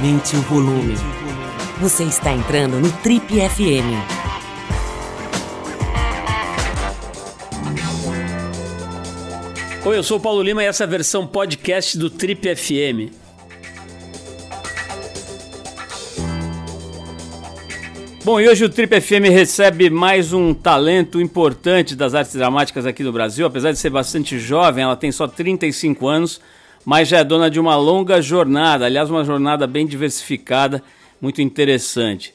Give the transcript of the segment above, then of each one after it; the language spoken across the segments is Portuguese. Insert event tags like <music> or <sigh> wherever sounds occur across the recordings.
Aumente o volume. Você está entrando no Trip FM. Oi, eu sou o Paulo Lima e essa é a versão podcast do Trip FM. Bom, e hoje o Trip FM recebe mais um talento importante das artes dramáticas aqui do Brasil. Apesar de ser bastante jovem, ela tem só 35 anos, mas já é dona de uma longa jornada, aliás, uma jornada bem diversificada, muito interessante.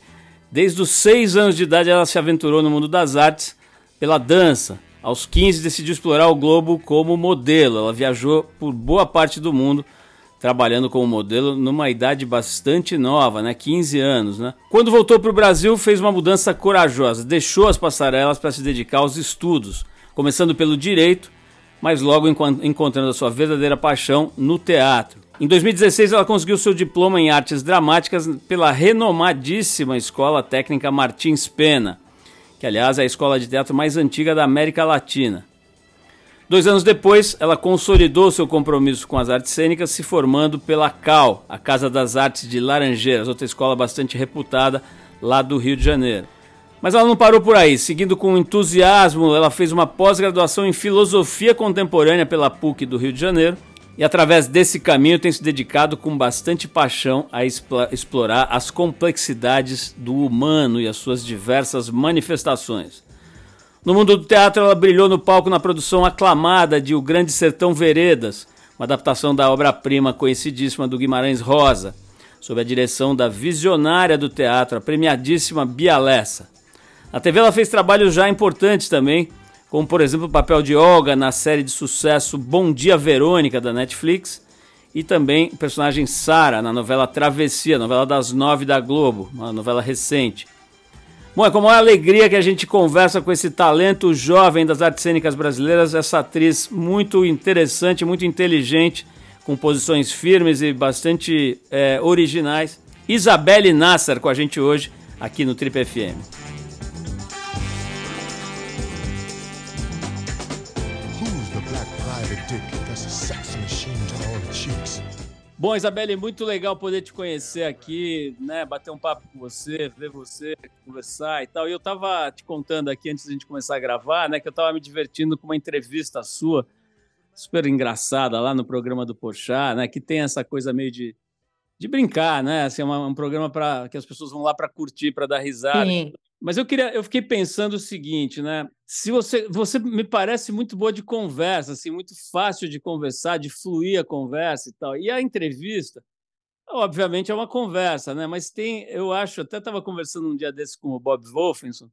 Desde os 6 anos de idade, ela se aventurou no mundo das artes pela dança. Aos 15, decidiu explorar o globo como modelo. Ela viajou por boa parte do mundo trabalhando como modelo numa idade bastante nova, né? 15 anos, né? Quando voltou para o Brasil, fez uma mudança corajosa, deixou as passarelas para se dedicar aos estudos, começando pelo direito, mas logo encontrando a sua verdadeira paixão no teatro. Em 2016, ela conseguiu seu diploma em artes dramáticas pela renomadíssima Escola Técnica Martins Pena, que aliás é a escola de teatro mais antiga da América Latina. Dois anos depois, ela consolidou seu compromisso com as artes cênicas, se formando pela CAL, a Casa das Artes de Laranjeiras, outra escola bastante reputada lá do Rio de Janeiro. Mas ela não parou por aí. Seguindo com entusiasmo, ela fez uma pós-graduação em Filosofia Contemporânea pela PUC do Rio de Janeiro e, através desse caminho, tem se dedicado com bastante paixão a explorar as complexidades do humano e as suas diversas manifestações. No mundo do teatro, ela brilhou no palco na produção aclamada de O Grande Sertão Veredas, uma adaptação da obra-prima conhecidíssima do Guimarães Rosa, sob a direção da visionária do teatro, a premiadíssima Bia Lessa. Na TV ela fez trabalhos já importantes também, como por exemplo o papel de Olga na série de sucesso Bom Dia Verônica da Netflix e também o personagem Sara na novela Travessia, novela das nove da Globo, uma novela recente. Bom, é com maior alegria que a gente conversa com esse talento jovem das artes cênicas brasileiras, essa atriz muito interessante, muito inteligente, com posições firmes e bastante é, originais. Isabelle Nasser com a gente hoje aqui no Trip FM. Bom, Isabelle, muito legal poder te conhecer aqui, né? Bater um papo com você, ver você, conversar e tal. E eu tava te contando aqui antes de a gente começar a gravar, né? Que eu tava me divertindo com uma entrevista sua, super engraçada, lá no programa do Porchat, né? Que tem essa coisa meio de, de brincar, né? Assim, é um programa para que as pessoas vão lá para curtir, para dar risada. Sim. Mas eu queria, eu fiquei pensando o seguinte, né? Se você, você me parece muito boa de conversa, assim, muito fácil de conversar, de fluir a conversa e tal. E a entrevista, obviamente, é uma conversa, né? Mas tem, eu acho, até estava conversando um dia desse com o Bob Wolfenson,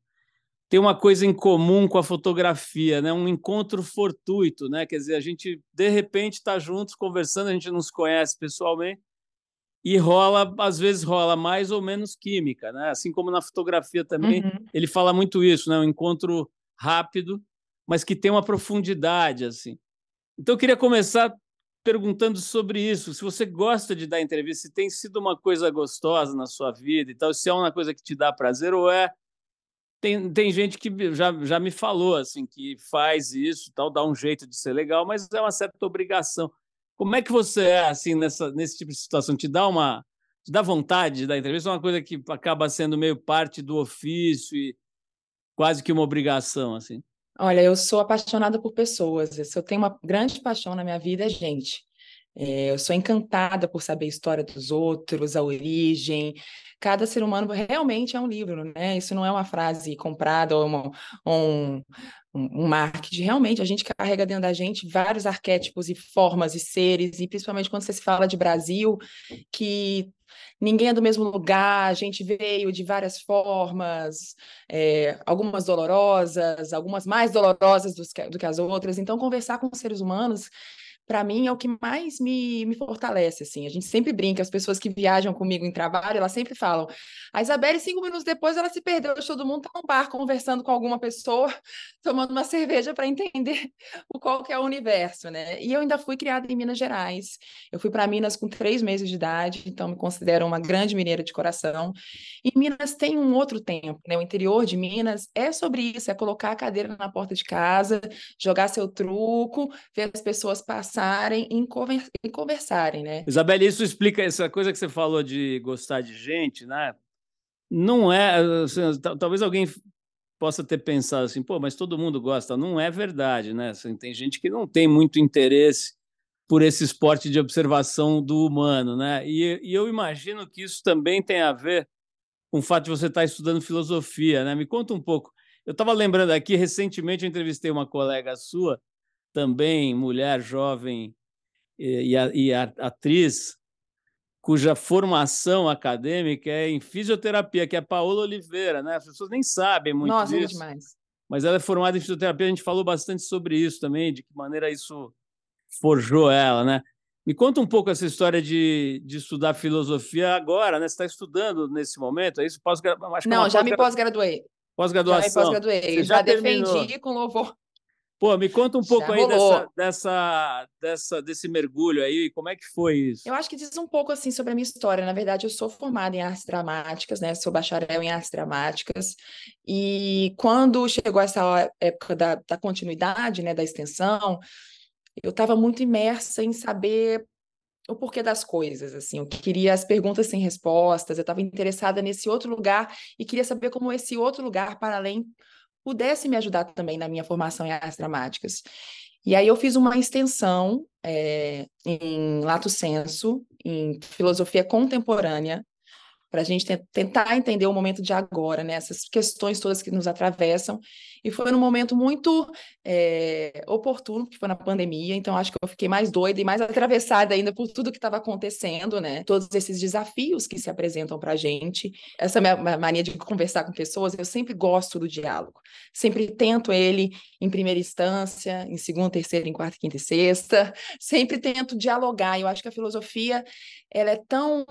tem uma coisa em comum com a fotografia, né? Um encontro fortuito, né? Quer dizer, a gente de repente está juntos conversando, a gente não se conhece pessoalmente e rola, às vezes rola mais ou menos química, né? Assim como na fotografia também, uhum. ele fala muito isso, né? Um encontro rápido, mas que tem uma profundidade, assim. Então eu queria começar perguntando sobre isso. Se você gosta de dar entrevista, se tem sido uma coisa gostosa na sua vida e tal, se é uma coisa que te dá prazer ou é tem, tem gente que já, já me falou assim que faz isso, tal, dá um jeito de ser legal, mas é uma certa obrigação. Como é que você é assim nessa, nesse tipo de situação? Te dá uma te dá vontade de dar entrevista? É uma coisa que acaba sendo meio parte do ofício e quase que uma obrigação assim. Olha, eu sou apaixonada por pessoas. Eu tenho uma grande paixão na minha vida é gente. É, eu sou encantada por saber a história dos outros, a origem. Cada ser humano realmente é um livro, né? Isso não é uma frase comprada ou uma, um, um marketing. Realmente, a gente carrega dentro da gente vários arquétipos e formas e seres, e principalmente quando você se fala de Brasil, que ninguém é do mesmo lugar, a gente veio de várias formas, é, algumas dolorosas, algumas mais dolorosas do que, do que as outras. Então, conversar com seres humanos para mim é o que mais me, me fortalece, assim. A gente sempre brinca, as pessoas que viajam comigo em trabalho, elas sempre falam, a Isabelle, cinco minutos depois, ela se perdeu, todo mundo tá num bar conversando com alguma pessoa, <laughs> tomando uma cerveja para entender o qual que é o universo, né? E eu ainda fui criada em Minas Gerais. Eu fui para Minas com três meses de idade, então me considero uma grande mineira de coração. E Minas tem um outro tempo, né? O interior de Minas é sobre isso, é colocar a cadeira na porta de casa, jogar seu truco, ver as pessoas passar interessarem em, conver em conversarem, né? Isabelle, isso explica essa coisa que você falou de gostar de gente, né? Não é. Assim, talvez alguém possa ter pensado assim, pô, mas todo mundo gosta. Não é verdade, né? Assim, tem gente que não tem muito interesse por esse esporte de observação do humano, né? E, e eu imagino que isso também tem a ver com o fato de você estar estudando filosofia, né? Me conta um pouco. Eu estava lembrando aqui, recentemente eu entrevistei uma colega sua, também mulher jovem e, e, e atriz, cuja formação acadêmica é em fisioterapia, que é a Paola Oliveira, né? As pessoas nem sabem muito Nossa, disso. Nossa, é demais. Mas ela é formada em fisioterapia, a gente falou bastante sobre isso também, de que maneira isso forjou ela, né? Me conta um pouco essa história de, de estudar filosofia agora, né? Você está estudando nesse momento, é isso? Pós Não, é já pós me pós-graduei. Pós-graduação. Já me pós-graduei. Já, já defendi com louvor. Pô, me conta um pouco aí dessa, dessa, dessa, desse mergulho aí, como é que foi isso? Eu acho que diz um pouco assim sobre a minha história. Na verdade, eu sou formada em artes dramáticas, né? Sou bacharel em artes dramáticas. E quando chegou essa época da, da continuidade, né, da extensão, eu estava muito imersa em saber o porquê das coisas, assim, eu queria as perguntas sem respostas, eu estava interessada nesse outro lugar e queria saber como esse outro lugar para além pudesse me ajudar também na minha formação em artes dramáticas. E aí eu fiz uma extensão é, em lato senso, em filosofia contemporânea, para a gente tentar entender o momento de agora, né? Essas questões todas que nos atravessam. E foi num momento muito é, oportuno, que foi na pandemia, então acho que eu fiquei mais doida e mais atravessada ainda por tudo que estava acontecendo, né? Todos esses desafios que se apresentam para a gente. Essa minha mania de conversar com pessoas, eu sempre gosto do diálogo. Sempre tento ele em primeira instância, em segunda, terceira, em quarta, quinta e sexta. Sempre tento dialogar. Eu acho que a filosofia ela é tão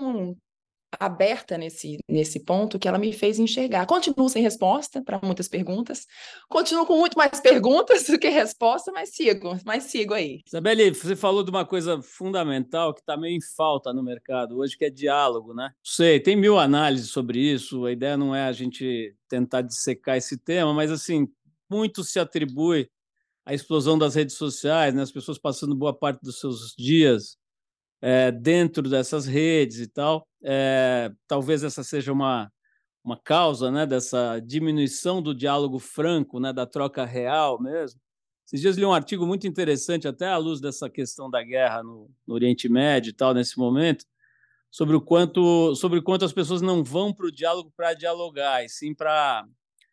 aberta nesse, nesse ponto que ela me fez enxergar. Continuo sem resposta para muitas perguntas, continuo com muito mais perguntas <laughs> do que resposta, mas sigo, mas sigo aí. Isabelle, você falou de uma coisa fundamental que está meio em falta no mercado hoje, que é diálogo, né? Sei, tem mil análises sobre isso, a ideia não é a gente tentar dissecar esse tema, mas assim, muito se atribui à explosão das redes sociais, né? as pessoas passando boa parte dos seus dias é, dentro dessas redes e tal. É, talvez essa seja uma, uma causa né, dessa diminuição do diálogo franco, né, da troca real mesmo. Esses dias li um artigo muito interessante, até à luz dessa questão da guerra no, no Oriente Médio e tal, nesse momento, sobre o quanto, sobre o quanto as pessoas não vão para o diálogo para dialogar, e sim para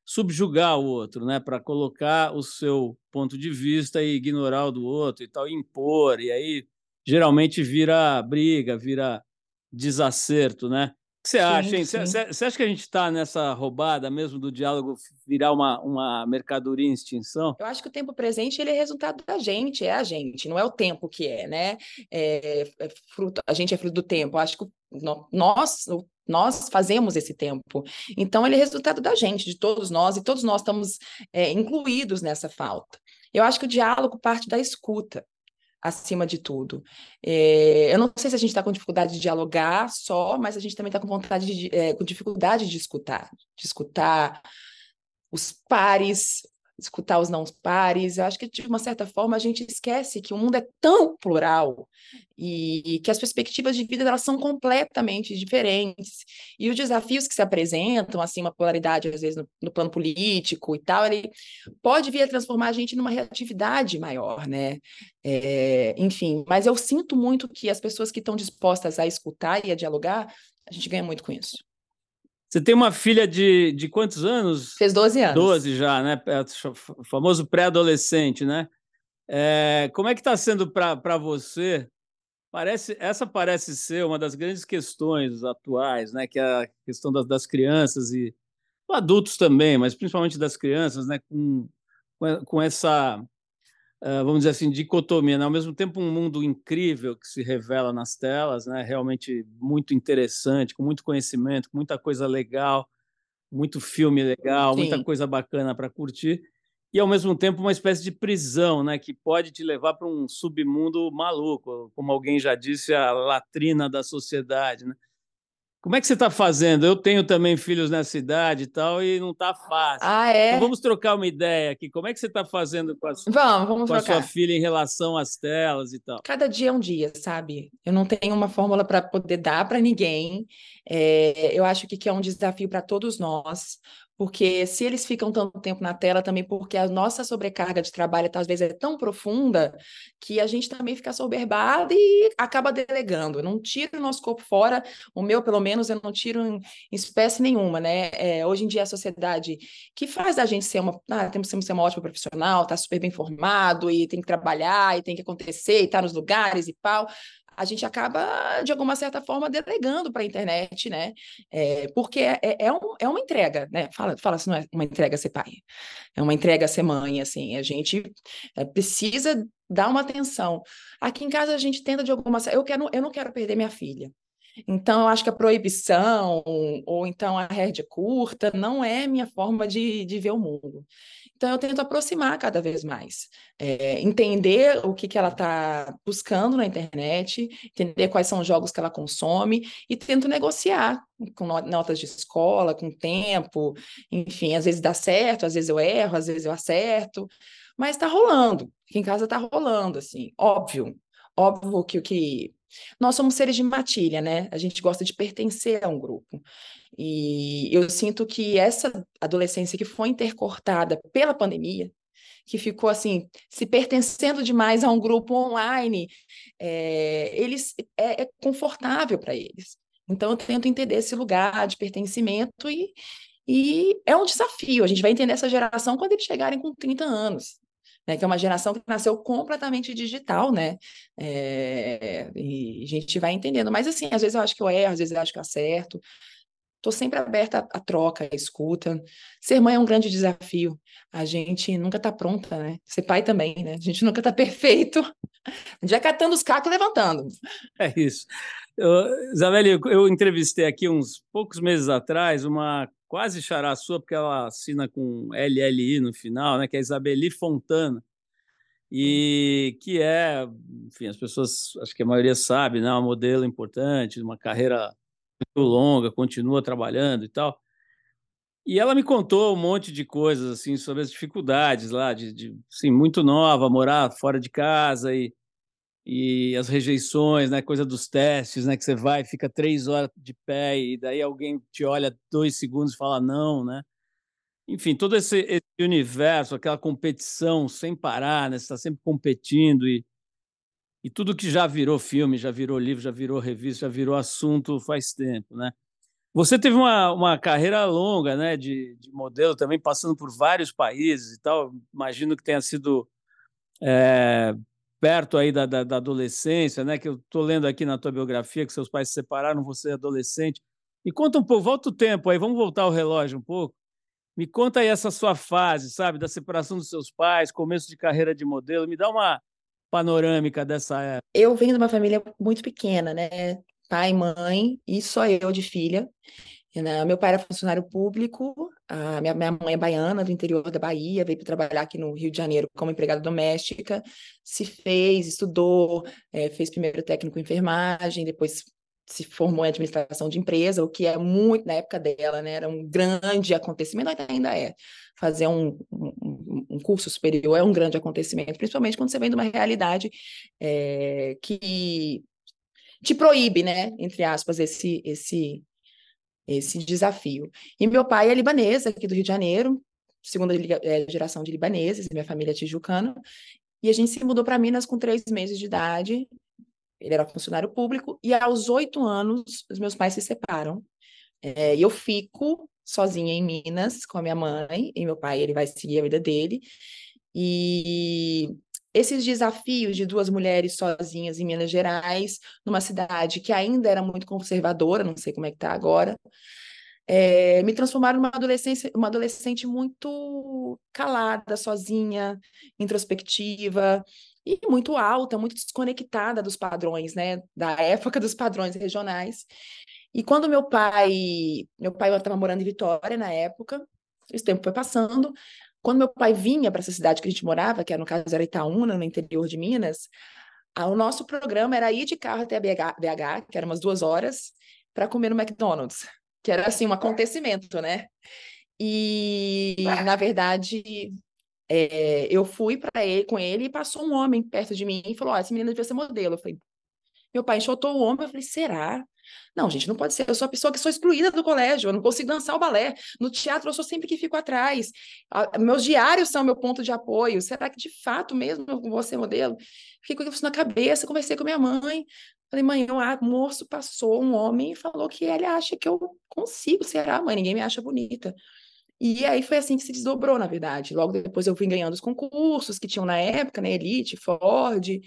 subjugar o outro, né? para colocar o seu ponto de vista e ignorar o do outro e tal, e impor, e aí geralmente vira briga, vira desacerto, né? O que você acha, hein? Você acha que a gente está nessa roubada mesmo do diálogo virar uma, uma mercadoria em extinção? Eu acho que o tempo presente ele é resultado da gente, é a gente, não é o tempo que é, né? É, é fruto, a gente é fruto do tempo. Eu acho que nós, nós fazemos esse tempo. Então, ele é resultado da gente, de todos nós, e todos nós estamos é, incluídos nessa falta. Eu acho que o diálogo parte da escuta acima de tudo. É, eu não sei se a gente está com dificuldade de dialogar só, mas a gente também está com vontade de, é, com dificuldade de escutar, de escutar os pares, escutar os não pares. Eu acho que, de uma certa forma, a gente esquece que o mundo é tão plural e, que as perspectivas de vida elas são completamente diferentes. E os desafios que se apresentam, assim, uma polaridade, às vezes, no, no plano político e tal, ele pode vir a transformar a gente numa reatividade maior, né? É, enfim, mas eu sinto muito que as pessoas que estão dispostas a escutar e a dialogar, a gente ganha muito com isso. Você tem uma filha de, de quantos anos? Fez 12 anos. 12 já, né? É, o famoso pré-adolescente, né? É, como é que está sendo para você? Parece, essa parece ser uma das grandes questões atuais, né? Que é a questão das, das crianças e adultos também, mas principalmente das crianças, né? Com, com essa vamos dizer assim, dicotomia, né? ao mesmo tempo um mundo incrível que se revela nas telas, né? realmente muito interessante, com muito conhecimento, com muita coisa legal, muito filme legal, Sim. muita coisa bacana para curtir, e ao mesmo tempo uma espécie de prisão, né, que pode te levar para um submundo maluco, como alguém já disse, a latrina da sociedade, né? Como é que você está fazendo? Eu tenho também filhos nessa idade e tal, e não está fácil. Ah, é? Então vamos trocar uma ideia aqui. Como é que você está fazendo com, a sua, vamos, vamos com a sua filha em relação às telas e tal? Cada dia é um dia, sabe? Eu não tenho uma fórmula para poder dar para ninguém. É, eu acho que, que é um desafio para todos nós, porque se eles ficam tanto tempo na tela, também porque a nossa sobrecarga de trabalho vezes é tão profunda que a gente também fica soberbado e acaba delegando. Não tiro o nosso corpo fora, o meu, pelo menos, eu não tiro em espécie nenhuma, né? É, hoje em dia, a sociedade que faz a gente ser uma. Ah, temos que ser uma ótima profissional, tá super bem formado e tem que trabalhar e tem que acontecer e tá nos lugares e pau a gente acaba, de alguma certa forma, delegando para a internet, né? É, porque é, é, é, um, é uma entrega, né? Fala, fala se não é uma entrega ser pai, é uma entrega ser mãe, assim, a gente é, precisa dar uma atenção. Aqui em casa a gente tenta de alguma eu quero eu não quero perder minha filha. Então, eu acho que a proibição, ou então a rédea curta, não é minha forma de, de ver o mundo. Então, eu tento aproximar cada vez mais, é, entender o que, que ela está buscando na internet, entender quais são os jogos que ela consome e tento negociar com notas de escola, com tempo, enfim, às vezes dá certo, às vezes eu erro, às vezes eu acerto, mas está rolando, aqui em casa está rolando, assim, óbvio, óbvio que o que nós somos seres de matilha, né? A gente gosta de pertencer a um grupo. E eu sinto que essa adolescência que foi intercortada pela pandemia, que ficou assim, se pertencendo demais a um grupo online, é, eles é, é confortável para eles. Então eu tento entender esse lugar de pertencimento e, e é um desafio. A gente vai entender essa geração quando eles chegarem com 30 anos né, que é uma geração que nasceu completamente digital, né? É, e a gente vai entendendo. Mas, assim, às vezes eu acho que eu erro, às vezes eu acho que eu acerto. Estou sempre aberta à troca, à escuta. Ser mãe é um grande desafio. A gente nunca está pronta, né? Ser pai também, né? A gente nunca está <laughs> perfeito. Já catando os cacos e levantando. É isso. Isabelle, eu entrevistei aqui uns poucos meses atrás uma quase xará sua, porque ela assina com LLI no final, né, que é Isabeli Fontana, e que é, enfim, as pessoas, acho que a maioria sabe, né, uma modelo importante, uma carreira muito longa, continua trabalhando e tal. E ela me contou um monte de coisas assim sobre as dificuldades lá, de, de assim, muito nova, morar fora de casa e e as rejeições, né? Coisa dos testes, né? Que você vai, fica três horas de pé e daí alguém te olha dois segundos e fala não, né? Enfim, todo esse, esse universo, aquela competição sem parar, né? Você está sempre competindo e, e tudo que já virou filme, já virou livro, já virou revista, já virou assunto faz tempo, né? Você teve uma, uma carreira longa, né? De, de modelo também, passando por vários países e tal. Imagino que tenha sido é, perto aí da, da, da, adolescência, né? Que eu estou lendo aqui na tua biografia que seus pais se separaram, você é adolescente. Me conta um pouco, volta o tempo aí, vamos voltar ao relógio um pouco. Me conta aí essa sua fase, sabe, da separação dos seus pais, começo de carreira de modelo. Me dá uma panorâmica dessa época. Eu venho de uma família muito pequena, né? Pai, mãe e só eu de filha. Né? Meu pai era funcionário público, a minha, minha mãe é baiana, do interior da Bahia, veio para trabalhar aqui no Rio de Janeiro como empregada doméstica, se fez, estudou, é, fez primeiro técnico em enfermagem, depois se formou em administração de empresa, o que é muito, na época dela, né, era um grande acontecimento, ainda é. Fazer um, um, um curso superior é um grande acontecimento, principalmente quando você vem de uma realidade é, que te proíbe, né, entre aspas, esse, esse esse desafio. E meu pai é libanês, aqui do Rio de Janeiro, segunda é, geração de libaneses, minha família é tijucana, e a gente se mudou para Minas com três meses de idade. Ele era funcionário público, e aos oito anos, os meus pais se separam. É, eu fico sozinha em Minas com a minha mãe, e meu pai ele vai seguir a vida dele. E esses desafios de duas mulheres sozinhas em Minas Gerais, numa cidade que ainda era muito conservadora, não sei como é que está agora, é, me transformaram numa adolescência, uma adolescente muito calada, sozinha, introspectiva e muito alta, muito desconectada dos padrões, né, da época dos padrões regionais. E quando meu pai, meu pai estava morando em Vitória na época, esse tempo foi passando, quando meu pai vinha para essa cidade que a gente morava, que era, no caso era Itaúna, no interior de Minas, o nosso programa era ir de carro até BH, BH que era umas duas horas, para comer no McDonald's, que era assim um acontecimento, né? E na verdade é, eu fui para ele com ele e passou um homem perto de mim e falou: oh, essa menina devia ser modelo. Eu falei, meu pai enxotou o ombro, eu falei, será? Não, gente, não pode ser. Eu sou a pessoa que sou excluída do colégio, eu não consigo dançar o balé. No teatro, eu sou sempre que fico atrás. meus diários são meu ponto de apoio. Será que de fato mesmo eu vou ser modelo? Fiquei com isso na cabeça, conversei com minha mãe. Falei, mãe, o moço passou um homem e falou que ele acha que eu consigo. Será, mãe? Ninguém me acha bonita. E aí foi assim que se desdobrou, na verdade. Logo depois eu fui ganhando os concursos que tinham na época, né? Elite, Ford.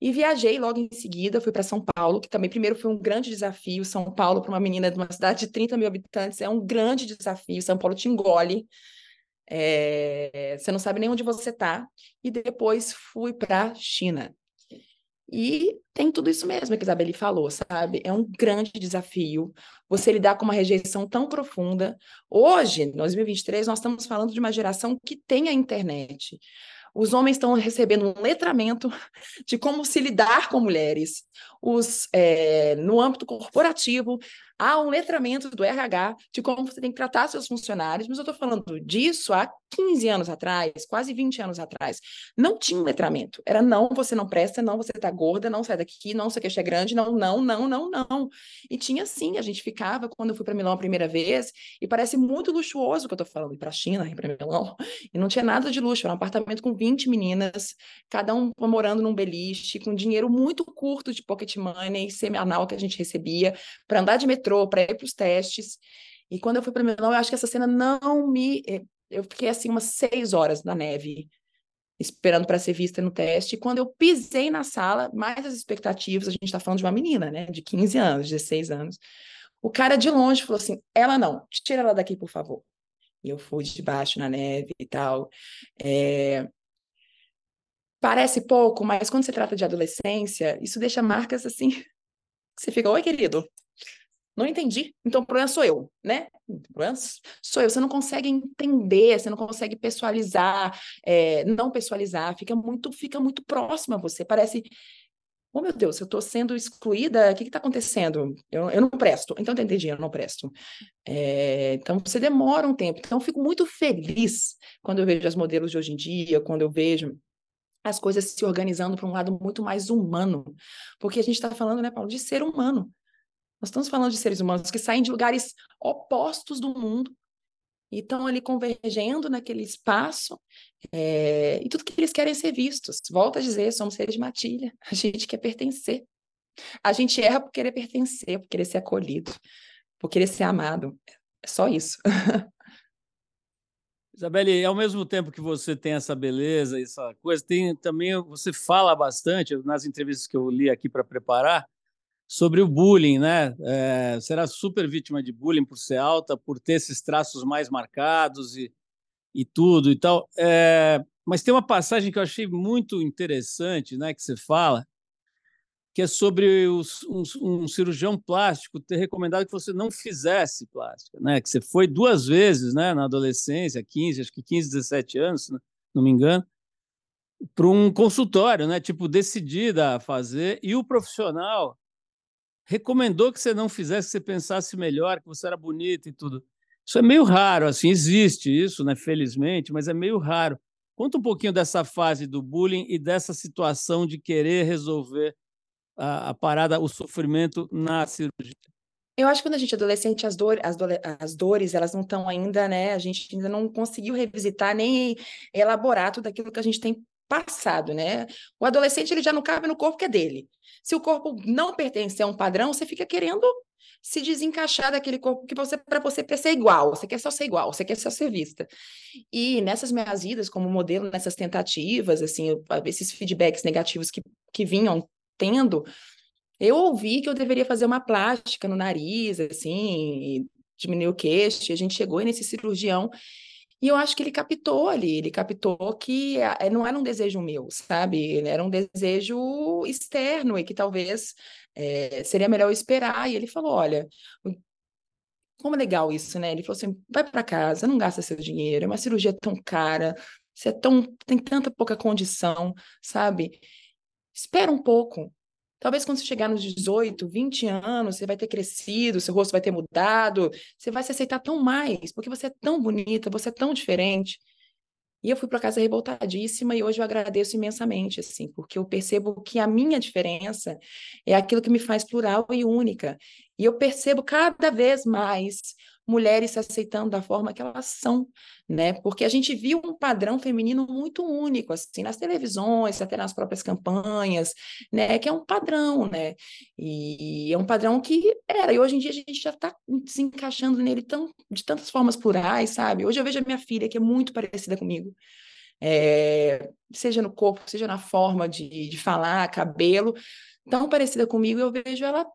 E viajei logo em seguida, fui para São Paulo, que também primeiro foi um grande desafio. São Paulo, para uma menina de uma cidade de 30 mil habitantes, é um grande desafio. São Paulo te engole. É... Você não sabe nem onde você está. E depois fui para China. E tem tudo isso mesmo que a Isabelle falou, sabe? É um grande desafio você lidar com uma rejeição tão profunda. Hoje, em 2023, nós estamos falando de uma geração que tem a internet. Os homens estão recebendo um letramento de como se lidar com mulheres. Os, é, no âmbito corporativo, há um letramento do RH de como você tem que tratar seus funcionários, mas eu estou falando disso há 15 anos atrás, quase 20 anos atrás. Não tinha um letramento. Era não, você não presta, não, você está gorda, não sai daqui, não, você queixa é grande, não, não, não, não, não. E tinha sim, a gente ficava quando eu fui para Milão a primeira vez, e parece muito luxuoso que eu estou falando, ir para China, ir para Milão, e não tinha nada de luxo, era um apartamento com 20 meninas, cada um morando num beliche, com dinheiro muito curto de pocket money, semanal que a gente recebia, para andar de metrô metrô para ir para os testes. E quando eu fui para Milão, eu acho que essa cena não me. Eu fiquei assim umas seis horas na neve, esperando para ser vista no teste. E quando eu pisei na sala, mais as expectativas, a gente está falando de uma menina, né, de 15 anos, 16 anos. O cara de longe falou assim: ela não, tira ela daqui, por favor. E eu fui de baixo na neve e tal. É... Parece pouco, mas quando se trata de adolescência, isso deixa marcas assim. <laughs> Você fica, oi, querido, não entendi. Então o problema sou eu, né? O problema sou eu. Você não consegue entender, você não consegue pessoalizar, é, não pessoalizar, fica muito, fica muito próximo a você. Parece, oh meu Deus, eu estou sendo excluída, o que está acontecendo? Eu, eu não presto. Então eu entendi, eu não presto. É, então você demora um tempo. Então eu fico muito feliz quando eu vejo as modelos de hoje em dia, quando eu vejo as coisas se organizando para um lado muito mais humano. Porque a gente está falando, né, Paulo, de ser humano. Nós estamos falando de seres humanos que saem de lugares opostos do mundo e estão ali convergendo naquele espaço, é, e tudo que eles querem é ser vistos. Volto a dizer, somos seres de matilha, <laughs> a gente quer pertencer. A gente erra por querer pertencer, por querer ser acolhido, por querer ser amado. É só isso. <laughs> Isabelle, ao mesmo tempo que você tem essa beleza, essa coisa, tem também você fala bastante nas entrevistas que eu li aqui para preparar sobre o bullying, né? É, será super vítima de bullying por ser alta, por ter esses traços mais marcados e, e tudo e tal. É, mas tem uma passagem que eu achei muito interessante, né? Que você fala, que é sobre os, um, um, cirurgião plástico ter recomendado que você não fizesse plástica, né? Que você foi duas vezes, né? Na adolescência, 15, acho que 15, 17 anos, se não me engano, para um consultório, né? Tipo, decidida a fazer, e o profissional recomendou que você não fizesse, que você pensasse melhor, que você era bonita e tudo. Isso é meio raro, assim, existe isso, né? Felizmente, mas é meio raro. Conta um pouquinho dessa fase do bullying e dessa situação de querer resolver a, a parada, o sofrimento na cirurgia. Eu acho que quando a gente é adolescente, as, dor, as, as dores, elas não estão ainda, né? A gente ainda não conseguiu revisitar nem elaborar tudo aquilo que a gente tem passado, né? O adolescente ele já não cabe no corpo que é dele. Se o corpo não pertence a um padrão, você fica querendo se desencaixar daquele corpo que você para você ser igual, você quer só ser igual, você quer só ser vista. E nessas minhas idas como modelo, nessas tentativas, assim, esses feedbacks negativos que, que vinham tendo, eu ouvi que eu deveria fazer uma plástica no nariz, assim, diminuir o queixo, e a gente chegou nesse cirurgião e eu acho que ele captou ali, ele captou que é, não era um desejo meu, sabe? Era um desejo externo e que talvez é, seria melhor esperar. E ele falou: olha, como é legal isso, né? Ele falou assim: vai para casa, não gasta seu dinheiro, é uma cirurgia tão cara, você é tão, tem tanta pouca condição, sabe? Espera um pouco, Talvez quando você chegar nos 18, 20 anos, você vai ter crescido, seu rosto vai ter mudado, você vai se aceitar tão mais, porque você é tão bonita, você é tão diferente. E eu fui para casa revoltadíssima e hoje eu agradeço imensamente, assim, porque eu percebo que a minha diferença é aquilo que me faz plural e única. E eu percebo cada vez mais mulheres se aceitando da forma que elas são, né? Porque a gente viu um padrão feminino muito único, assim, nas televisões, até nas próprias campanhas, né? Que é um padrão, né? E é um padrão que era, e hoje em dia a gente já está se encaixando nele tão, de tantas formas plurais, sabe? Hoje eu vejo a minha filha, que é muito parecida comigo, é, seja no corpo, seja na forma de, de falar, cabelo, tão parecida comigo, eu vejo ela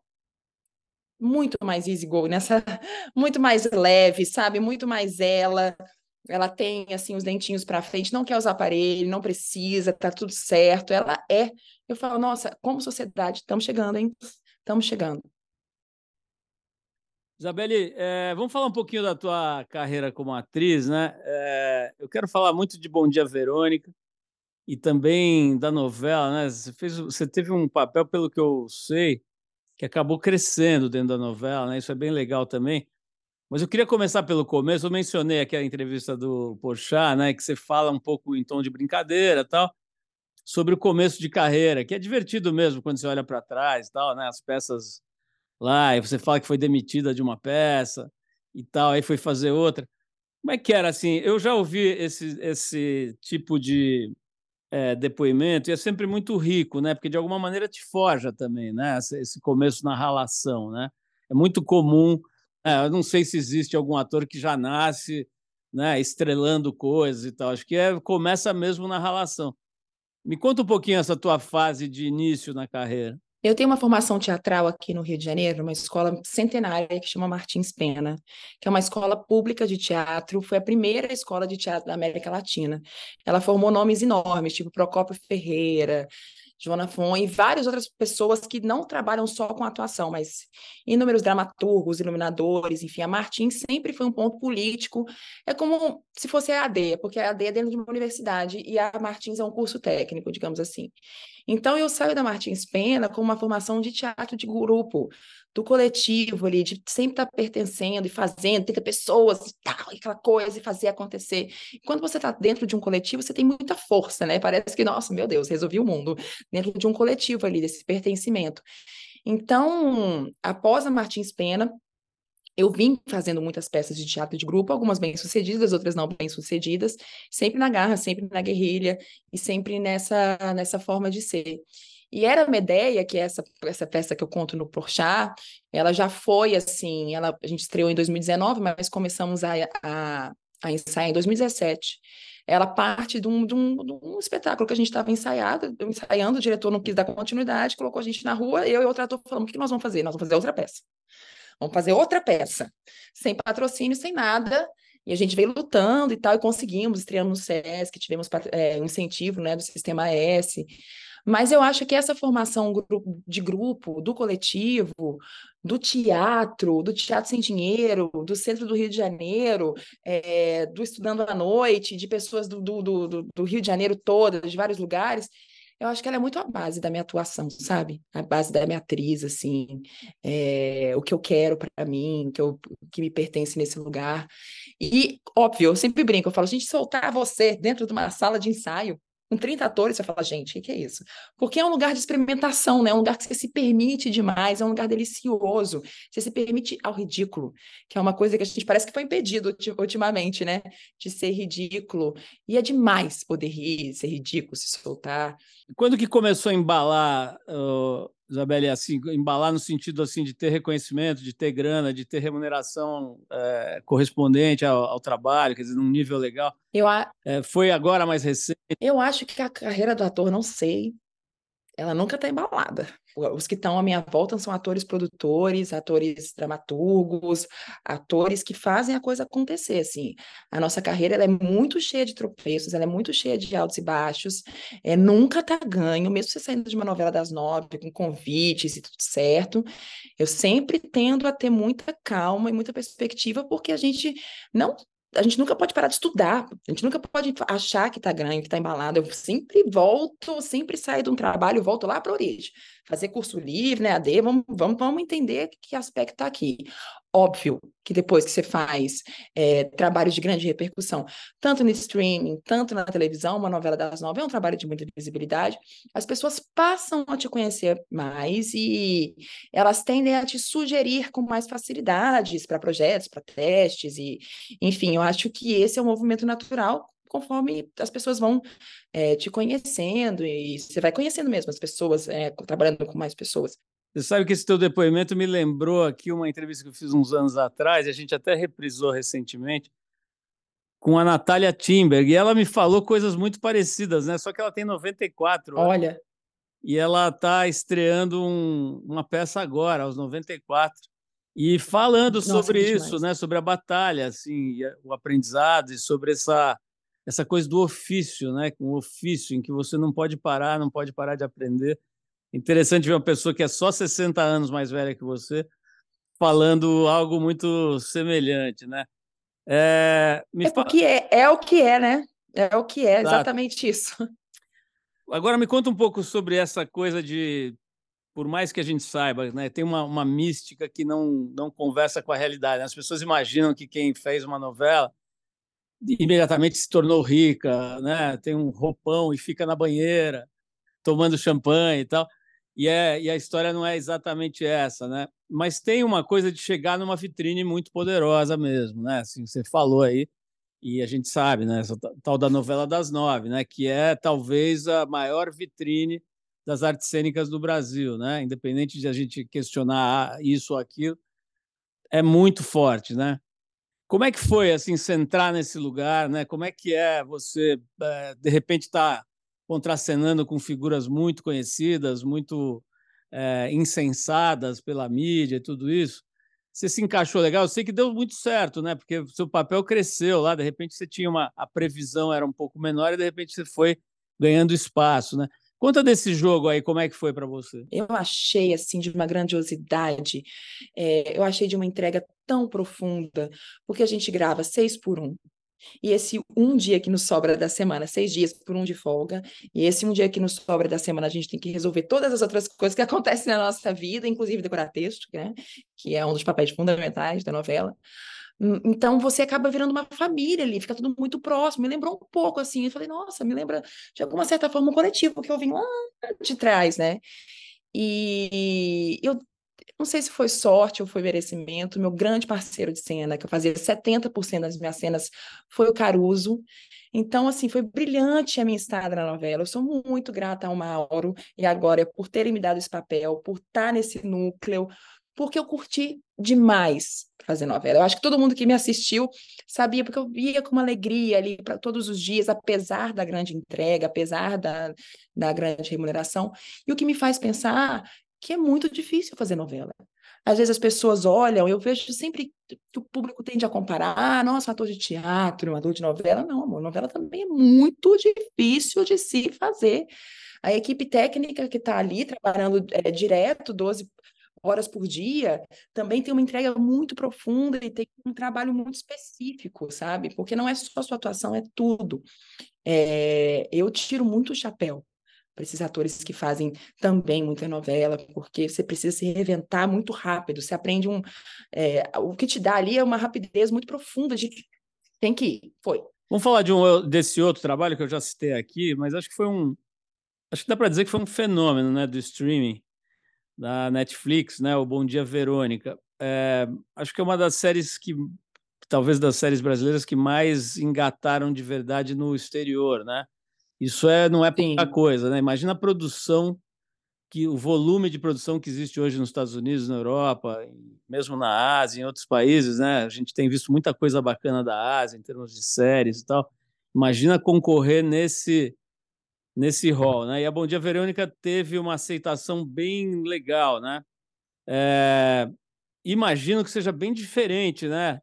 muito mais easy go, nessa <laughs> muito mais leve, sabe? Muito mais ela. Ela tem assim os dentinhos para frente, não quer usar aparelho, não precisa, tá tudo certo. Ela é. Eu falo, nossa, como sociedade, estamos chegando, hein? Estamos chegando. Isabelle, é, vamos falar um pouquinho da tua carreira como atriz, né? É, eu quero falar muito de Bom Dia Verônica e também da novela, né? Você, fez, você teve um papel, pelo que eu sei, que acabou crescendo dentro da novela, né? Isso é bem legal também. Mas eu queria começar pelo começo. Eu mencionei aqui a entrevista do Porchat, né? Que você fala um pouco em tom de brincadeira, tal, sobre o começo de carreira, que é divertido mesmo quando você olha para trás, tal, né? As peças lá, e você fala que foi demitida de uma peça e tal, aí foi fazer outra. Como é que era assim? Eu já ouvi esse esse tipo de é, depoimento, e é sempre muito rico, né? Porque de alguma maneira te forja também, né? Esse começo na relação, né? É muito comum. É, eu não sei se existe algum ator que já nasce, né? Estrelando coisas e tal. Acho que é, começa mesmo na relação. Me conta um pouquinho essa tua fase de início na carreira. Eu tenho uma formação teatral aqui no Rio de Janeiro, uma escola centenária que chama Martins Pena, que é uma escola pública de teatro, foi a primeira escola de teatro da América Latina. Ela formou nomes enormes, tipo Procópio Ferreira, Joana Fon e várias outras pessoas que não trabalham só com atuação, mas inúmeros dramaturgos, iluminadores, enfim, a Martins sempre foi um ponto político, é como se fosse a AD, porque a AD é dentro de uma universidade e a Martins é um curso técnico, digamos assim. Então, eu saio da Martins Pena com uma formação de teatro de grupo, do coletivo ali, de sempre estar pertencendo e fazendo, 30 pessoas e tal, aquela coisa, e fazer acontecer. Quando você está dentro de um coletivo, você tem muita força, né? Parece que, nossa, meu Deus, resolvi o mundo, dentro de um coletivo ali, desse pertencimento. Então, após a Martins Pena, eu vim fazendo muitas peças de teatro de grupo, algumas bem-sucedidas, outras não bem-sucedidas, sempre na garra, sempre na guerrilha e sempre nessa, nessa forma de ser. E era Medeia, que é essa, essa peça que eu conto no Porchat, ela já foi assim, ela, a gente estreou em 2019, mas começamos a, a, a ensaiar em 2017 ela parte de um, de um, de um espetáculo que a gente estava ensaiando, ensaiando, o diretor não quis dar continuidade, colocou a gente na rua, eu e outro ator falamos, o que nós vamos fazer? Nós vamos fazer outra peça. Vamos fazer outra peça, sem patrocínio, sem nada. E a gente veio lutando e tal, e conseguimos, estreamos no SESC, tivemos é, um incentivo né, do Sistema S. Mas eu acho que essa formação de grupo, do coletivo, do teatro, do Teatro Sem Dinheiro, do Centro do Rio de Janeiro, é, do Estudando à Noite, de pessoas do, do, do, do Rio de Janeiro todas, de vários lugares, eu acho que ela é muito a base da minha atuação, sabe? A base da minha atriz, assim, é, o que eu quero para mim, que, eu, que me pertence nesse lugar. E, óbvio, eu sempre brinco, eu falo, gente, soltar você dentro de uma sala de ensaio, com 30 atores, você fala, gente, o que, é isso? Porque é um lugar de experimentação, né? É um lugar que você se permite demais, é um lugar delicioso. Você se permite ao ridículo, que é uma coisa que a gente parece que foi impedido ultimamente, né? De ser ridículo. E é demais poder rir, ser ridículo, se soltar. Quando que começou a embalar, uh, Isabelle, assim, embalar no sentido assim de ter reconhecimento, de ter grana, de ter remuneração é, correspondente ao, ao, trabalho, quer dizer, num nível legal. Eu a... é, foi agora mais recente? Eu acho que a carreira do ator, não sei, ela nunca está embalada. Os que estão à minha volta são atores produtores, atores dramaturgos, atores que fazem a coisa acontecer, assim. A nossa carreira, é muito cheia de tropeços, ela é muito cheia de altos e baixos, é, nunca tá ganho, mesmo você saindo de uma novela das nove, com convites e tudo certo, eu sempre tendo a ter muita calma e muita perspectiva, porque a gente não a gente nunca pode parar de estudar, a gente nunca pode achar que está ganho, que está embalado. Eu sempre volto, sempre saio de um trabalho, volto lá para a origem. Fazer curso livre, né, AD, vamos, vamos, vamos entender que aspecto está aqui. Óbvio que depois que você faz é, trabalhos de grande repercussão, tanto no streaming, tanto na televisão, uma novela das nove é um trabalho de muita visibilidade, as pessoas passam a te conhecer mais e elas tendem a te sugerir com mais facilidades para projetos, para testes, e enfim, eu acho que esse é um movimento natural conforme as pessoas vão é, te conhecendo e você vai conhecendo mesmo as pessoas, é, trabalhando com mais pessoas. Você sabe que esse teu depoimento me lembrou aqui uma entrevista que eu fiz uns anos atrás, e a gente até reprisou recentemente, com a Natália Timberg, e ela me falou coisas muito parecidas, né? Só que ela tem 94 anos. Olha. E ela está estreando um, uma peça agora, aos 94. E falando Nossa, sobre isso, né, sobre a batalha, assim, o aprendizado e sobre essa essa coisa do ofício, né, um ofício em que você não pode parar, não pode parar de aprender. Interessante ver uma pessoa que é só 60 anos mais velha que você falando algo muito semelhante, né? É, é, fala... porque é, é o que é, né? É o que é, exatamente isso. Agora me conta um pouco sobre essa coisa de por mais que a gente saiba, né, tem uma, uma mística que não, não conversa com a realidade. As pessoas imaginam que quem fez uma novela imediatamente se tornou rica, né, tem um roupão e fica na banheira tomando champanhe e tal. E, é, e a história não é exatamente essa, né? Mas tem uma coisa de chegar numa vitrine muito poderosa mesmo, né? Assim, você falou aí, e a gente sabe, né? Essa tal da novela das nove, né? Que é talvez a maior vitrine das artes cênicas do Brasil, né? Independente de a gente questionar isso ou aquilo, é muito forte, né? Como é que foi assim se entrar nesse lugar, né? Como é que é você eh, de repente estar tá contracenando com figuras muito conhecidas, muito é, insensadas pela mídia e tudo isso? Você se encaixou legal? Eu sei que deu muito certo, né? Porque seu papel cresceu lá, de repente você tinha uma a previsão era um pouco menor e de repente você foi ganhando espaço, né? Conta desse jogo aí, como é que foi para você? Eu achei assim de uma grandiosidade, é, eu achei de uma entrega tão profunda, porque a gente grava seis por um. E esse um dia que nos sobra da semana, seis dias por um de folga, e esse um dia que nos sobra da semana, a gente tem que resolver todas as outras coisas que <laughs> acontecem na nossa vida, inclusive decorar texto, né? que é um dos papéis fundamentais da novela. Hum, então você acaba virando uma família ali, fica tudo muito próximo. Me lembrou um pouco assim. Eu falei, nossa, me lembra de alguma certa forma um coletivo que eu vim lá de trás, né? E eu não sei se foi sorte ou foi merecimento. Meu grande parceiro de cena, que eu fazia 70% das minhas cenas, foi o Caruso. Então, assim, foi brilhante a minha estada na novela. Eu sou muito grata ao Mauro e agora por terem me dado esse papel, por estar nesse núcleo, porque eu curti demais fazer novela. Eu acho que todo mundo que me assistiu sabia, porque eu via com uma alegria ali para todos os dias, apesar da grande entrega, apesar da, da grande remuneração. E o que me faz pensar que é muito difícil fazer novela. Às vezes as pessoas olham, eu vejo sempre que o público tende a comparar, ah, nossa, um ator de teatro, um ator de novela. Não, amor, novela também é muito difícil de se fazer. A equipe técnica que está ali trabalhando é, direto, 12 horas por dia, também tem uma entrega muito profunda e tem um trabalho muito específico, sabe? Porque não é só sua atuação, é tudo. É, eu tiro muito o chapéu para esses atores que fazem também muita novela, porque você precisa se reinventar muito rápido. Você aprende um. É, o que te dá ali é uma rapidez muito profunda de tem que ir. Foi. Vamos falar de um, desse outro trabalho que eu já citei aqui, mas acho que foi um. Acho que dá para dizer que foi um fenômeno né, do streaming da Netflix, né? O Bom Dia Verônica. É, acho que é uma das séries que, talvez das séries brasileiras que mais engataram de verdade no exterior, né? Isso é, não é pouca coisa, né? Imagina a produção que o volume de produção que existe hoje nos Estados Unidos, na Europa, mesmo na Ásia, em outros países, né? A gente tem visto muita coisa bacana da Ásia em termos de séries e tal. Imagina concorrer nesse nesse rol, né? E a Bom Dia Verônica teve uma aceitação bem legal, né? É, imagino que seja bem diferente, né,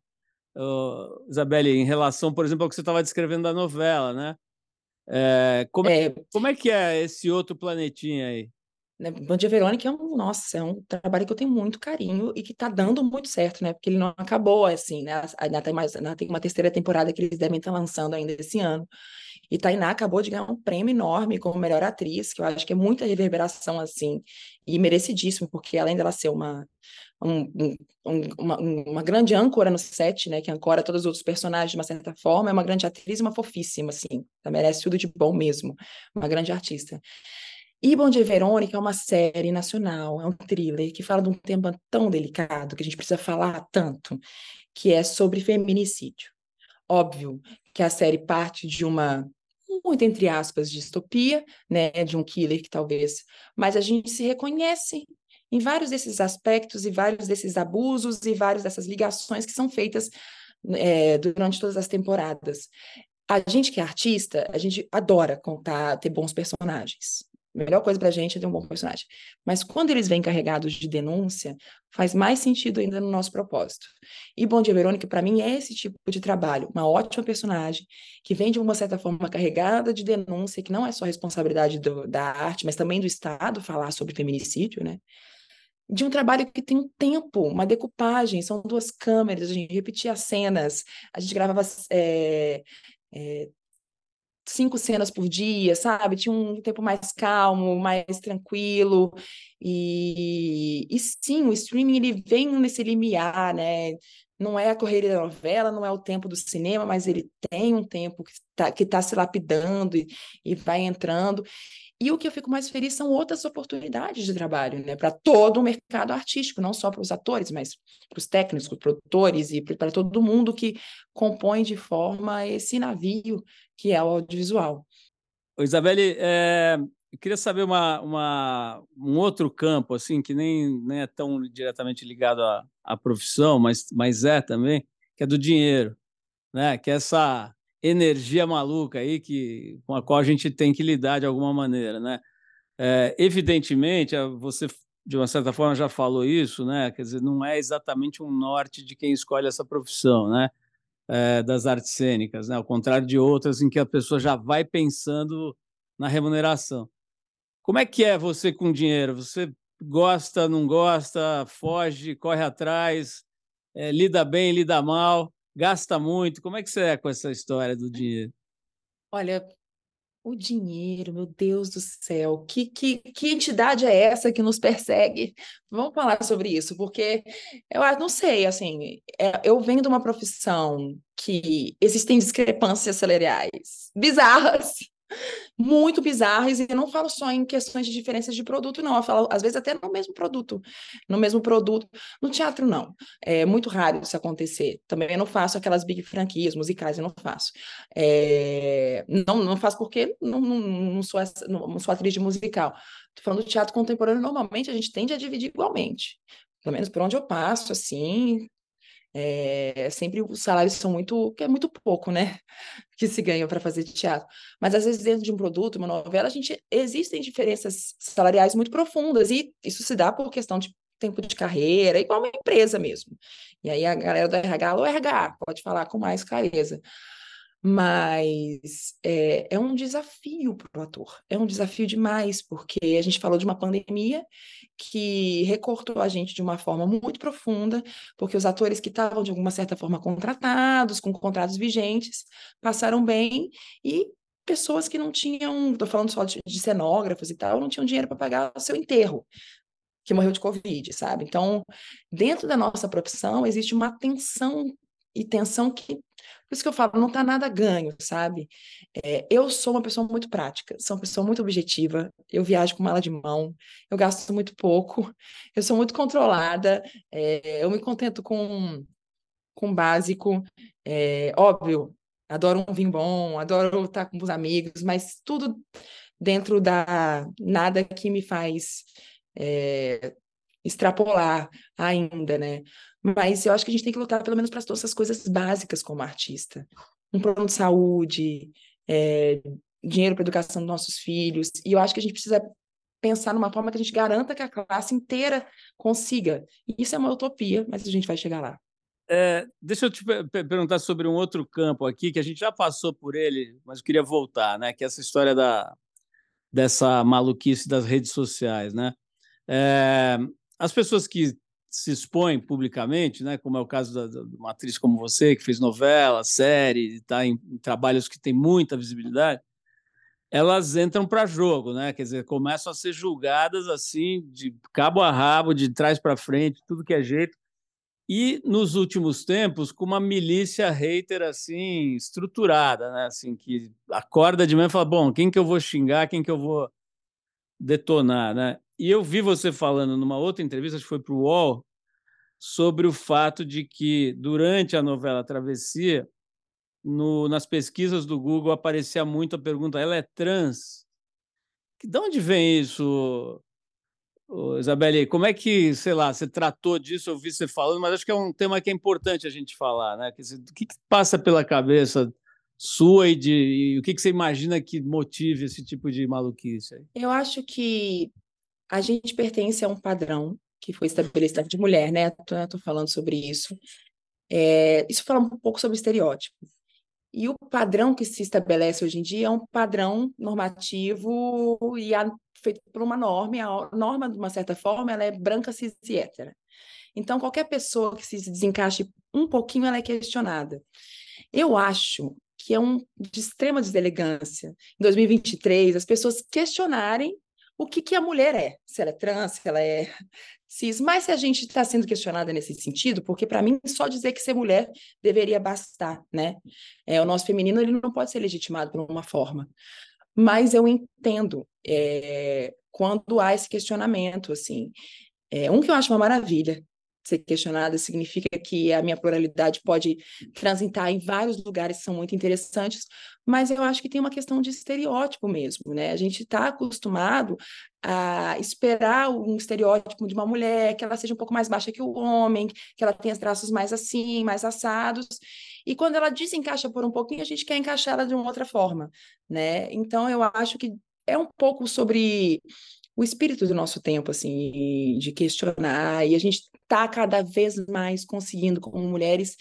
uh, Isabelle, em relação, por exemplo, ao que você estava descrevendo da novela, né? É, como, é... como é que é esse outro planetinha aí? Né? Bom Dia Verônica é um, nossa, é um trabalho que eu tenho muito carinho e que está dando muito certo, né? Porque ele não acabou assim, né? Ainda tem mais, ainda tem uma terceira temporada que eles devem estar lançando ainda esse ano. E Tainá acabou de ganhar um prêmio enorme como melhor atriz, que eu acho que é muita reverberação assim, e merecidíssimo, porque além dela ser uma um, um, uma, uma, grande âncora no set, né, que ancora todos os outros personagens de uma certa forma, é uma grande atriz, uma fofíssima, assim, ela merece tudo de bom mesmo, uma grande artista. E Bom Dia Verônica é uma série nacional, é um thriller que fala de um tema tão delicado, que a gente precisa falar tanto, que é sobre feminicídio. Óbvio que a série parte de uma, muito entre aspas, distopia, né, de um killer que talvez, mas a gente se reconhece em vários desses aspectos e vários desses abusos e várias dessas ligações que são feitas é, durante todas as temporadas. A gente que é artista, a gente adora contar, ter bons personagens. Melhor coisa para a gente é ter um bom personagem. Mas quando eles vêm carregados de denúncia, faz mais sentido ainda no nosso propósito. E Bom Dia Verônica, para mim, é esse tipo de trabalho. Uma ótima personagem que vem de uma certa forma carregada de denúncia, que não é só responsabilidade do, da arte, mas também do Estado falar sobre feminicídio, né? de um trabalho que tem um tempo, uma decupagem, são duas câmeras, a gente repetia as cenas, a gente gravava é, é, cinco cenas por dia, sabe? Tinha um tempo mais calmo, mais tranquilo. E, e sim, o streaming ele vem nesse limiar, né? Não é a correria da novela, não é o tempo do cinema, mas ele tem um tempo que está que tá se lapidando e, e vai entrando. E o que eu fico mais feliz são outras oportunidades de trabalho, né, para todo o mercado artístico, não só para os atores, mas para os técnicos, produtores e para todo mundo que compõe de forma esse navio que é o audiovisual. Isabelle, é, queria saber uma, uma, um outro campo, assim, que nem, nem é tão diretamente ligado à, à profissão, mas, mas é também, que é do dinheiro, né? Que é essa energia maluca aí que, com a qual a gente tem que lidar de alguma maneira, né? É, evidentemente, você de uma certa forma já falou isso, né? Quer dizer, não é exatamente um norte de quem escolhe essa profissão, né? É, das artes cênicas, né? Ao contrário de outras em que a pessoa já vai pensando na remuneração. Como é que é você com dinheiro? Você gosta, não gosta, foge, corre atrás, é, lida bem, lida mal? Gasta muito? Como é que você é com essa história do dinheiro? Olha, o dinheiro, meu Deus do céu, que, que, que entidade é essa que nos persegue? Vamos falar sobre isso, porque eu não sei, assim, é, eu venho de uma profissão que existem discrepâncias salariais bizarras, muito bizarras, e eu não falo só em questões de diferenças de produto, não. Eu falo, às vezes, até no mesmo produto. No mesmo produto. No teatro, não. É muito raro isso acontecer. Também eu não faço aquelas big franquias musicais, eu não faço. É... Não, não faço porque não, não, não, sou essa, não sou atriz de musical. Tô falando do teatro contemporâneo, normalmente a gente tende a dividir igualmente. Pelo menos por onde eu passo, assim, é, sempre os salários são muito, que é muito pouco, né? <laughs> Que se ganha para fazer teatro. Mas às vezes dentro de um produto, uma novela, a gente existem diferenças salariais muito profundas e isso se dá por questão de tempo de carreira, igual uma empresa mesmo. E aí a galera do RH, o RH, pode falar com mais clareza mas é, é, um desafio para o ator, é um desafio demais, porque a gente falou de uma pandemia que recortou a gente de uma forma muito profunda, porque os atores que estavam de alguma certa forma contratados, com contratos vigentes, passaram bem e pessoas que não tinham, estou falando só de, de cenógrafos e tal, não tinham dinheiro para pagar o seu enterro que morreu de Covid, sabe? Então, dentro da nossa profissão, existe uma tensão e tensão que por isso que eu falo, não está nada ganho, sabe? É, eu sou uma pessoa muito prática, sou uma pessoa muito objetiva, eu viajo com mala de mão, eu gasto muito pouco, <laughs> eu sou muito controlada, é, eu me contento com, com básico, é, óbvio, adoro um vinho bom, adoro estar com os amigos, mas tudo dentro da nada que me faz é, extrapolar ainda, né? Mas eu acho que a gente tem que lutar pelo menos para todas essas coisas básicas como artista. Um plano de saúde, é, dinheiro para educação dos nossos filhos. E eu acho que a gente precisa pensar numa forma que a gente garanta que a classe inteira consiga. Isso é uma utopia, mas a gente vai chegar lá. É, deixa eu te perguntar sobre um outro campo aqui, que a gente já passou por ele, mas eu queria voltar, né? Que é essa história da, dessa maluquice das redes sociais, né? É, as pessoas que se expõem publicamente, né, como é o caso da, de uma atriz como você, que fez novela, série, está em, em, trabalhos que têm muita visibilidade, elas entram para jogo, né? Quer dizer, começam a ser julgadas assim, de cabo a rabo, de trás para frente, tudo que é jeito. E nos últimos tempos, com uma milícia hater assim estruturada, né? Assim que acorda de manhã e fala: bom, quem que eu vou xingar, quem que eu vou detonar, né? E eu vi você falando numa outra entrevista, acho que foi para o UOL, sobre o fato de que, durante a novela Travessia, no, nas pesquisas do Google aparecia muito a pergunta: ela é trans? De onde vem isso, Isabelle? Como é que, sei lá, você tratou disso? Eu vi você falando, mas acho que é um tema que é importante a gente falar, né? O que, que, passa pela cabeça sua e, de, e o que, que você imagina que motive esse tipo de maluquice? Eu acho que a gente pertence a um padrão que foi estabelecido de mulher, né? Estou falando sobre isso. É, isso fala um pouco sobre estereótipo. E o padrão que se estabelece hoje em dia é um padrão normativo e a, feito por uma norma, e a norma, de uma certa forma, ela é branca, cis e hétera. Então, qualquer pessoa que se desencaixe um pouquinho, ela é questionada. Eu acho que é um de extrema deselegância, em 2023, as pessoas questionarem o que, que a mulher é, se ela é trans, se ela é cis, mas se a gente está sendo questionada nesse sentido, porque para mim só dizer que ser mulher deveria bastar, né? É, o nosso feminino ele não pode ser legitimado por uma forma, mas eu entendo é, quando há esse questionamento, assim, é, um que eu acho uma maravilha, ser questionada significa que a minha pluralidade pode transitar em vários lugares que são muito interessantes, mas eu acho que tem uma questão de estereótipo mesmo, né? A gente está acostumado a esperar um estereótipo de uma mulher, que ela seja um pouco mais baixa que o homem, que ela tenha traços mais assim, mais assados, e quando ela desencaixa por um pouquinho, a gente quer encaixar ela de uma outra forma, né? Então eu acho que é um pouco sobre o espírito do nosso tempo, assim, de questionar, e a gente está cada vez mais conseguindo, como mulheres,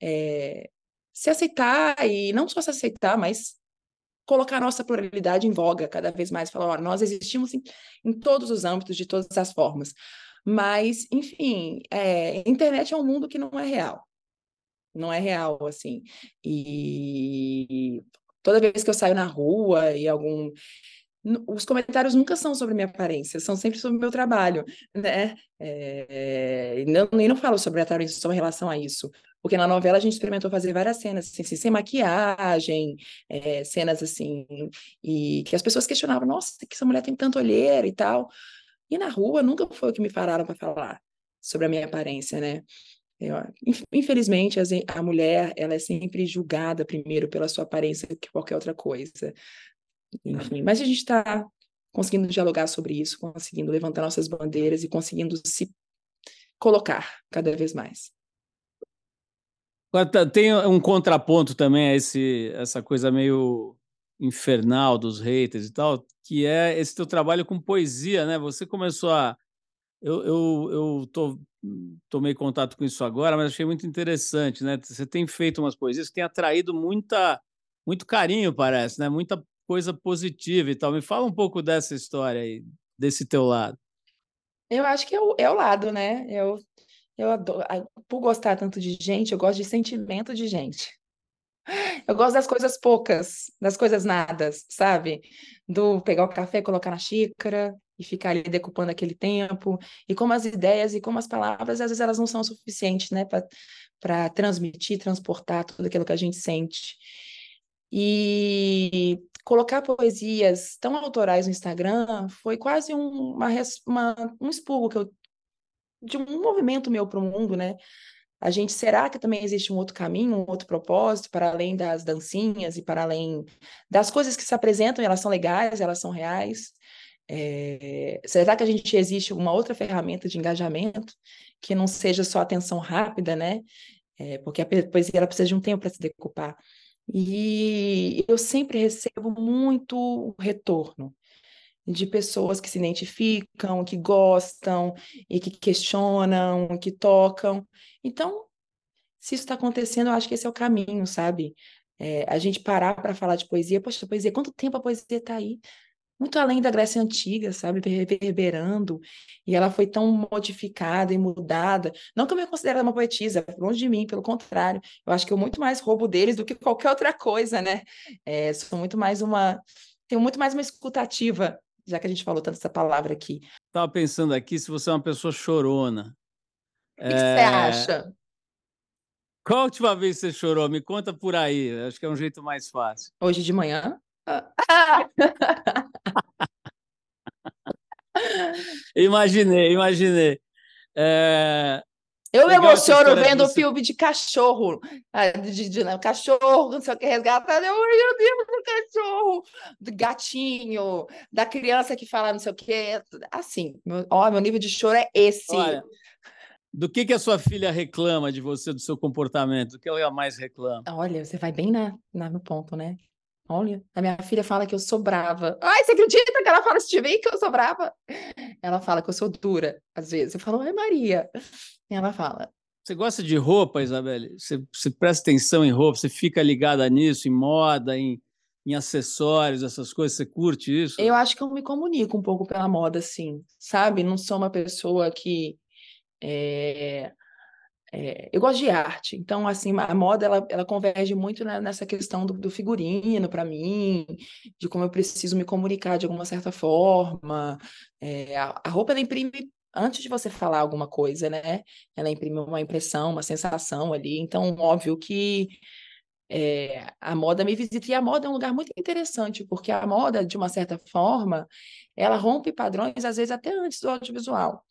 é, se aceitar, e não só se aceitar, mas colocar nossa pluralidade em voga cada vez mais, falar, ó, nós existimos em, em, todos os âmbitos, de todas as formas. Mas, enfim, é, internet é um mundo que não é real. Não é real, assim. E toda vez que eu saio na rua e algum os comentários nunca são sobre minha aparência, são sempre sobre o meu trabalho, né? É, não, nem não falo sobre a só em relação a isso, porque na novela a gente experimentou fazer várias cenas assim, sem maquiagem, é, cenas assim, e que as pessoas questionavam, nossa, que essa mulher tem tanta olheira e tal. E na rua nunca foi o que me pararam para falar sobre a minha aparência, né? Eu, infelizmente, a mulher ela é sempre julgada primeiro pela sua aparência que qualquer outra coisa. Enfim, mas a gente está conseguindo dialogar sobre isso, conseguindo levantar nossas bandeiras e conseguindo se colocar cada vez mais. Tá, tem um contraponto também a esse, essa coisa meio infernal dos haters e tal, que é esse teu trabalho com poesia, né? Você começou a. Eu, eu, eu tô, tomei contato com isso agora, mas achei muito interessante, né? Você tem feito umas poesias que têm atraído muita, muito carinho, parece, né? Muita coisa positiva e tal. Me fala um pouco dessa história aí, desse teu lado. Eu acho que é o, é o lado, né? Eu, eu adoro, por gostar tanto de gente, eu gosto de sentimento de gente. Eu gosto das coisas poucas, das coisas nadas, sabe? Do pegar o café, colocar na xícara e ficar ali decupando aquele tempo. E como as ideias e como as palavras, às vezes elas não são suficientes, né? Para transmitir, transportar tudo aquilo que a gente sente. E colocar poesias tão autorais no Instagram foi quase um, uma, uma, um expurgo que eu, de um movimento meu para o mundo, né? A gente, será que também existe um outro caminho, um outro propósito, para além das dancinhas e para além das coisas que se apresentam, elas são legais, elas são reais? É, será que a gente existe uma outra ferramenta de engajamento que não seja só atenção rápida, né? É, porque a poesia ela precisa de um tempo para se decupar. E eu sempre recebo muito retorno de pessoas que se identificam, que gostam e que questionam, que tocam. Então, se isso está acontecendo, eu acho que esse é o caminho, sabe? É, a gente parar para falar de poesia, poxa, poesia, quanto tempo a poesia está aí? Muito além da Grécia Antiga, sabe? Reverberando. E ela foi tão modificada e mudada. Não que eu me considere uma poetisa, longe de mim, pelo contrário. Eu acho que eu muito mais roubo deles do que qualquer outra coisa, né? É, sou muito mais uma. Tenho muito mais uma escutativa, já que a gente falou tanto essa palavra aqui. Estava pensando aqui se você é uma pessoa chorona. O que, é... que você acha? Qual a última vez você chorou? Me conta por aí. Acho que é um jeito mais fácil. Hoje de manhã? <laughs> imaginei, imaginei. É... Eu me emociono vendo você... filme de cachorro, ah, de, de, de, cachorro, não sei o que, resgatado. Eu, meu Deus, do cachorro, do gatinho, da criança que fala não sei o que. Assim, meu, ó, meu nível de choro é esse. Olha, do que, que a sua filha reclama de você, do seu comportamento? Do que ela mais reclama? Olha, você vai bem na, na, no ponto, né? Olha, a minha filha fala que eu sou brava. Ai, você acredita que ela fala isso de mim, que eu sou brava? Ela fala que eu sou dura, às vezes. Eu falo, ai, Maria. E ela fala. Você gosta de roupa, Isabelle? Você, você presta atenção em roupa? Você fica ligada nisso, em moda, em, em acessórios, essas coisas? Você curte isso? Eu acho que eu me comunico um pouco pela moda, sim. Sabe? Não sou uma pessoa que. É é, eu gosto de arte, então assim a moda ela, ela converge muito nessa questão do, do figurino para mim, de como eu preciso me comunicar de alguma certa forma. É, a, a, roupa ela imprime antes de você falar alguma coisa, né? Ela imprime uma impressão, uma sensação ali. Então óbvio que é, a moda me visita e a moda é um lugar muito interessante porque a moda de uma certa forma ela rompe padrões às vezes até antes do audiovisual.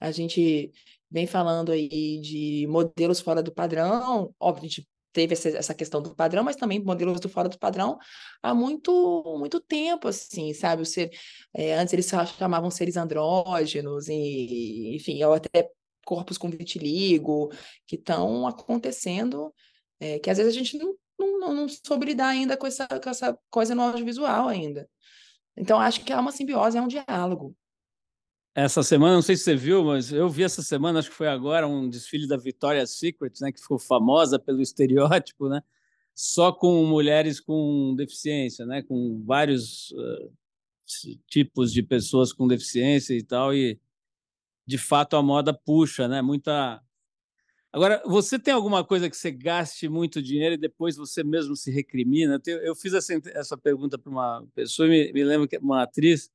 A gente vem falando aí de modelos fora do padrão, óbvio, a gente teve essa, questão do padrão, mas também modelos do fora do padrão há muito muito tempo, assim, sabe? O ser, é, antes eles chamavam seres andrógenos, e, enfim, ou até corpos com vitiligo, que estão acontecendo, é, que às vezes a gente não, não, não soube lidar ainda com essa, com essa coisa no audiovisual ainda. Então, acho que é uma simbiose, é um diálogo essa semana, não sei se você viu, mas eu vi essa semana, acho que foi agora, um desfile da Victoria's Secret, né, que ficou famosa pelo <laughs> estereótipo, né, só com mulheres com deficiência, né, com vários uh, tipos de pessoas com deficiência e tal, e de fato a moda puxa, né, muita. Agora, você tem alguma coisa que você gaste muito dinheiro e depois você mesmo se recrimina? Eu, fiz essa, essa pergunta para uma pessoa, me, me lembro que uma atriz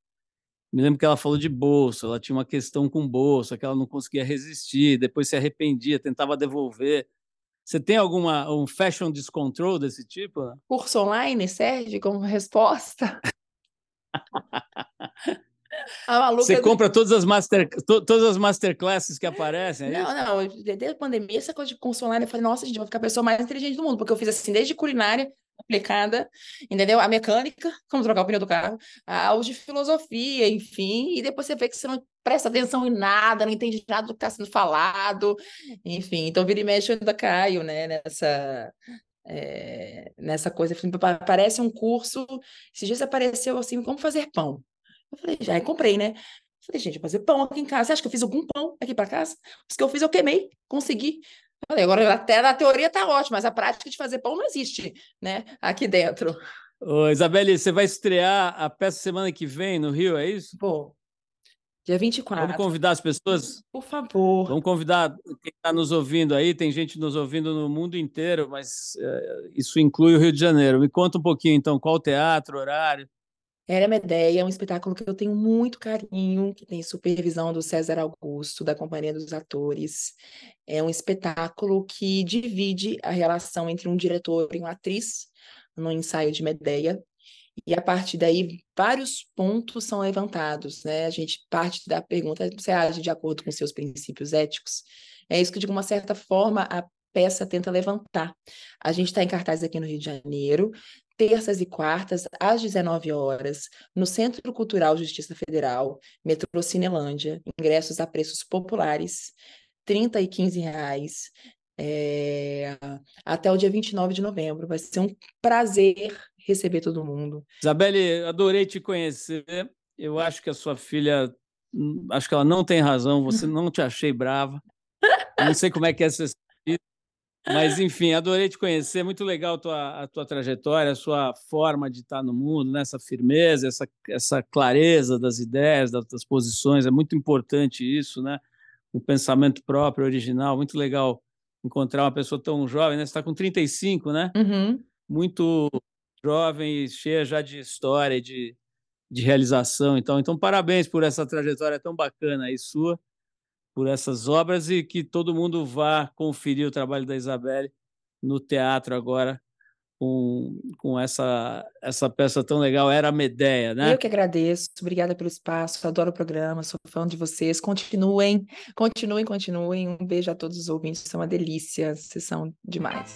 me lembro que ela falou de bolsa, ela tinha uma questão com bolsa, que ela não conseguia resistir, depois se arrependia, tentava devolver. Você tem alguma um fashion descontrol desse tipo? Curso online serve como resposta? <laughs> Você compra todas as, master, to, todas as masterclasses que aparecem? É não, não. Desde a pandemia, essa coisa de curso online, eu falei, nossa, gente, eu vou ficar a pessoa mais inteligente do mundo, porque eu fiz assim, desde culinária, aplicada, entendeu? A mecânica, como trocar o pneu do carro, a aula de filosofia, enfim, e depois você vê que você não presta atenção em nada, não entende nada do que está sendo falado, enfim, então vira e mexe eu ainda caio, né, nessa, é, nessa coisa, parece um curso, esses dias apareceu assim, como fazer pão, eu falei, já, comprei, né, Falei, gente, fazer pão aqui em casa. Você acha que eu fiz algum pão aqui para casa? Os que eu fiz, eu queimei, consegui. Falei, agora até na teoria tá ótimo, mas a prática de fazer pão não existe, né? Aqui dentro. Ô, Isabelle, você vai estrear a peça semana que vem no Rio, é isso? Pô, dia 24. Vamos convidar as pessoas? Por favor. Vamos convidar quem está nos ouvindo aí, tem gente nos ouvindo no mundo inteiro, mas é, isso inclui o Rio de Janeiro. Me conta um pouquinho, então, qual o teatro, horário? Era Medeia, é um espetáculo que eu tenho muito carinho, que tem supervisão do César Augusto, da Companhia dos Atores. É um espetáculo que divide a relação entre um diretor e uma atriz no ensaio de Medeia. E a partir daí, vários pontos são levantados, né? A gente parte da pergunta: você age de acordo com seus princípios éticos? É isso que, de uma certa forma, a peça tenta levantar. A gente está em cartaz aqui no Rio de Janeiro, terças e quartas, às 19 horas, no Centro Cultural Justiça Federal, metrô Cinelândia, ingressos a preços populares, 30 e 15 reais, é, até o dia 29 de novembro. Vai ser um prazer receber todo mundo. Isabelle, adorei te conhecer. Eu acho que a sua filha, hum, acho que ela não tem razão, você <laughs> não te achei brava. Eu não sei como é que é essa Mas, enfim, adorei te conhecer. Muito legal a tua, a tua trajetória, a sua forma de estar no mundo, né? essa firmeza, essa, essa clareza das ideias, das, das posições. É muito importante isso, né? O pensamento próprio, original. Muito legal encontrar uma pessoa tão jovem, né? Você está com 35, né? Uhum. Muito jovem e cheia já de história, de, de realização. Então, então, parabéns por essa trajetória tão bacana aí sua por essas obras e que todo mundo vá conferir o trabalho da Isabelle no teatro agora com, com essa, essa peça tão legal, Era Medeia, né? Eu que agradeço, obrigada pelo espaço, adoro o programa, sou fã de vocês, continuem, continuem, continuem, um beijo a todos os ouvintes, são uma delícia, vocês são demais.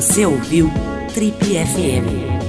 Você ouviu Trip FM.